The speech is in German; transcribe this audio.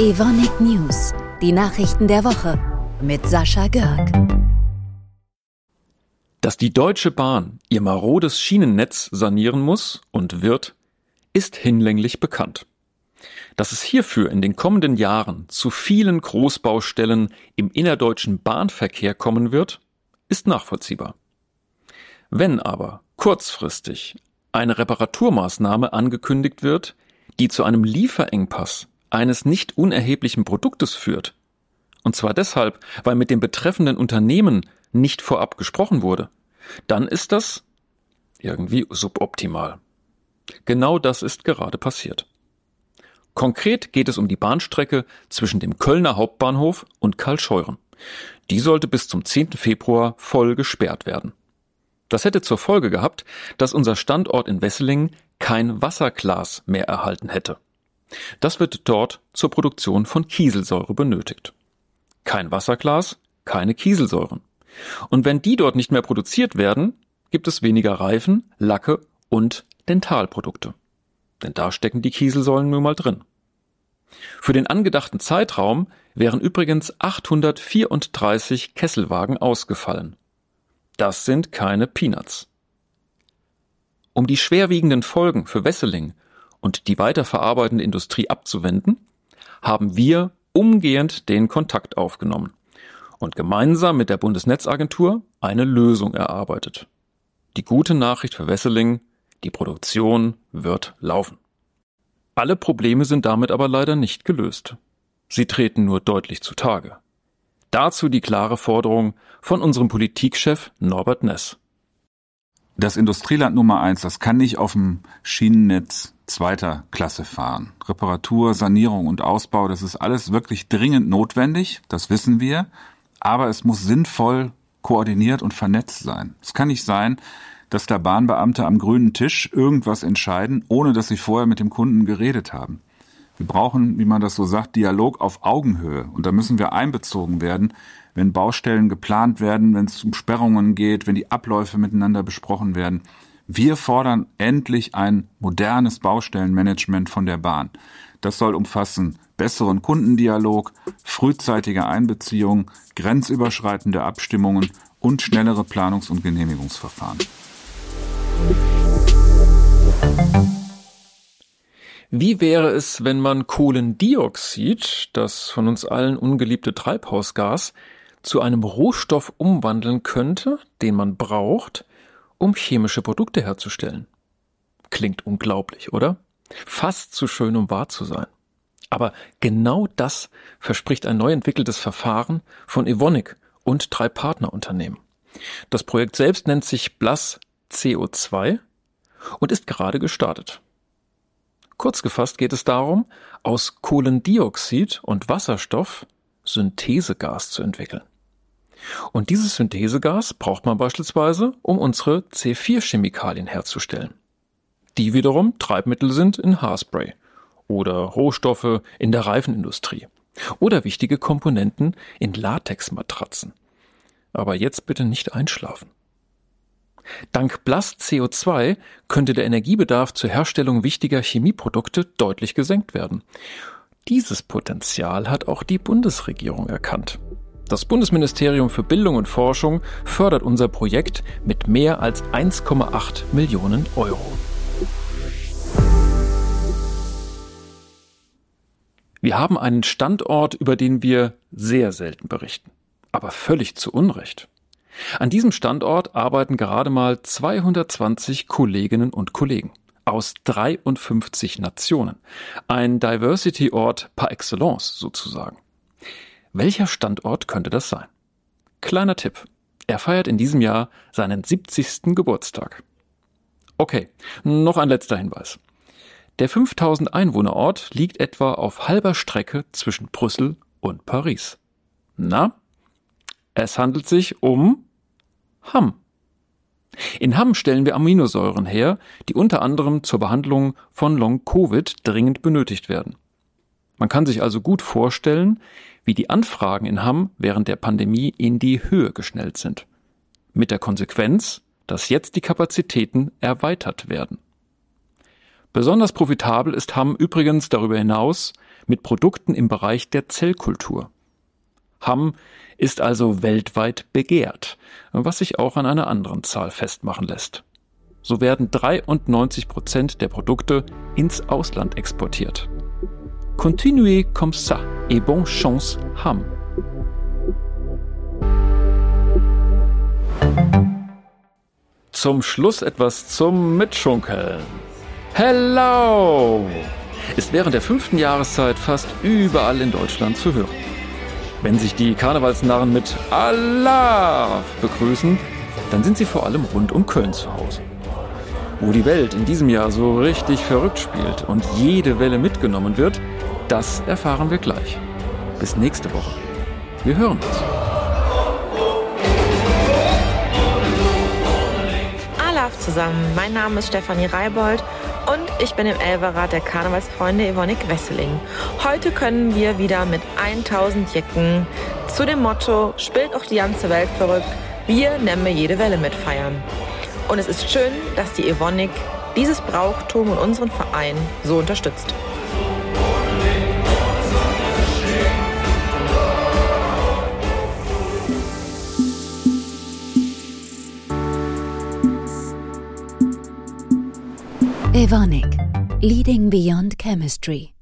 Evonik News, die Nachrichten der Woche mit Sascha Görg. Dass die Deutsche Bahn ihr marodes Schienennetz sanieren muss und wird, ist hinlänglich bekannt. Dass es hierfür in den kommenden Jahren zu vielen Großbaustellen im innerdeutschen Bahnverkehr kommen wird, ist nachvollziehbar. Wenn aber kurzfristig eine Reparaturmaßnahme angekündigt wird, die zu einem Lieferengpass eines nicht unerheblichen Produktes führt, und zwar deshalb, weil mit dem betreffenden Unternehmen nicht vorab gesprochen wurde, dann ist das irgendwie suboptimal. Genau das ist gerade passiert. Konkret geht es um die Bahnstrecke zwischen dem Kölner Hauptbahnhof und Karlscheuren. Die sollte bis zum 10. Februar voll gesperrt werden. Das hätte zur Folge gehabt, dass unser Standort in Wesseling kein Wasserglas mehr erhalten hätte. Das wird dort zur Produktion von Kieselsäure benötigt. Kein Wasserglas, keine Kieselsäuren. Und wenn die dort nicht mehr produziert werden, gibt es weniger Reifen, Lacke und Dentalprodukte. Denn da stecken die Kieselsäulen nun mal drin. Für den angedachten Zeitraum wären übrigens 834 Kesselwagen ausgefallen. Das sind keine Peanuts. Um die schwerwiegenden Folgen für Wesseling und die weiterverarbeitende Industrie abzuwenden, haben wir umgehend den Kontakt aufgenommen und gemeinsam mit der Bundesnetzagentur eine Lösung erarbeitet. Die gute Nachricht für Wesseling, die Produktion wird laufen. Alle Probleme sind damit aber leider nicht gelöst. Sie treten nur deutlich zutage. Dazu die klare Forderung von unserem Politikchef Norbert Ness. Das Industrieland Nummer eins, das kann nicht auf dem Schienennetz zweiter Klasse fahren. Reparatur, Sanierung und Ausbau, das ist alles wirklich dringend notwendig, das wissen wir, aber es muss sinnvoll koordiniert und vernetzt sein. Es kann nicht sein, dass da Bahnbeamte am grünen Tisch irgendwas entscheiden, ohne dass sie vorher mit dem Kunden geredet haben. Wir brauchen, wie man das so sagt, Dialog auf Augenhöhe. Und da müssen wir einbezogen werden, wenn Baustellen geplant werden, wenn es um Sperrungen geht, wenn die Abläufe miteinander besprochen werden. Wir fordern endlich ein modernes Baustellenmanagement von der Bahn. Das soll umfassen besseren Kundendialog, frühzeitige Einbeziehung, grenzüberschreitende Abstimmungen und schnellere Planungs- und Genehmigungsverfahren. Wie wäre es, wenn man Kohlendioxid, das von uns allen ungeliebte Treibhausgas, zu einem Rohstoff umwandeln könnte, den man braucht, um chemische Produkte herzustellen. Klingt unglaublich, oder? Fast zu schön, um wahr zu sein. Aber genau das verspricht ein neu entwickeltes Verfahren von Evonik und drei Partnerunternehmen. Das Projekt selbst nennt sich Blas CO2 und ist gerade gestartet. Kurz gefasst geht es darum, aus Kohlendioxid und Wasserstoff Synthesegas zu entwickeln. Und dieses Synthesegas braucht man beispielsweise, um unsere C4-Chemikalien herzustellen. Die wiederum Treibmittel sind in Haarspray oder Rohstoffe in der Reifenindustrie oder wichtige Komponenten in Latexmatratzen. Aber jetzt bitte nicht einschlafen. Dank Blast CO2 könnte der Energiebedarf zur Herstellung wichtiger Chemieprodukte deutlich gesenkt werden. Dieses Potenzial hat auch die Bundesregierung erkannt. Das Bundesministerium für Bildung und Forschung fördert unser Projekt mit mehr als 1,8 Millionen Euro. Wir haben einen Standort, über den wir sehr selten berichten, aber völlig zu Unrecht. An diesem Standort arbeiten gerade mal 220 Kolleginnen und Kollegen aus 53 Nationen. Ein Diversity-Ort par excellence sozusagen. Welcher Standort könnte das sein? Kleiner Tipp. Er feiert in diesem Jahr seinen 70. Geburtstag. Okay, noch ein letzter Hinweis. Der 5000 Einwohnerort liegt etwa auf halber Strecke zwischen Brüssel und Paris. Na? Es handelt sich um Hamm. In Hamm stellen wir Aminosäuren her, die unter anderem zur Behandlung von Long-Covid dringend benötigt werden. Man kann sich also gut vorstellen, wie die Anfragen in Hamm während der Pandemie in die Höhe geschnellt sind. Mit der Konsequenz, dass jetzt die Kapazitäten erweitert werden. Besonders profitabel ist Hamm übrigens darüber hinaus, mit Produkten im Bereich der Zellkultur. Hamm ist also weltweit begehrt, was sich auch an einer anderen Zahl festmachen lässt. So werden 93 Prozent der Produkte ins Ausland exportiert. Continuez comme ça et bonne chance, Hamm. Zum Schluss etwas zum Mitschunkeln. Hello! Ist während der fünften Jahreszeit fast überall in Deutschland zu hören. Wenn sich die Karnevalsnarren mit Allah begrüßen, dann sind sie vor allem rund um Köln zu Hause. Wo die Welt in diesem Jahr so richtig verrückt spielt und jede Welle mitgenommen wird, das erfahren wir gleich. Bis nächste Woche. Wir hören uns. Alaf zusammen. Mein Name ist Stefanie Reibold und ich bin im Elberrat der Karnevalsfreunde Evonik Wesseling. Heute können wir wieder mit 1000 Jecken zu dem Motto Spielt auch die ganze Welt verrückt, wir nehmen jede Welle mitfeiern. Und es ist schön, dass die Evonik dieses Brauchtum und unseren Verein so unterstützt. Evonik, leading beyond chemistry.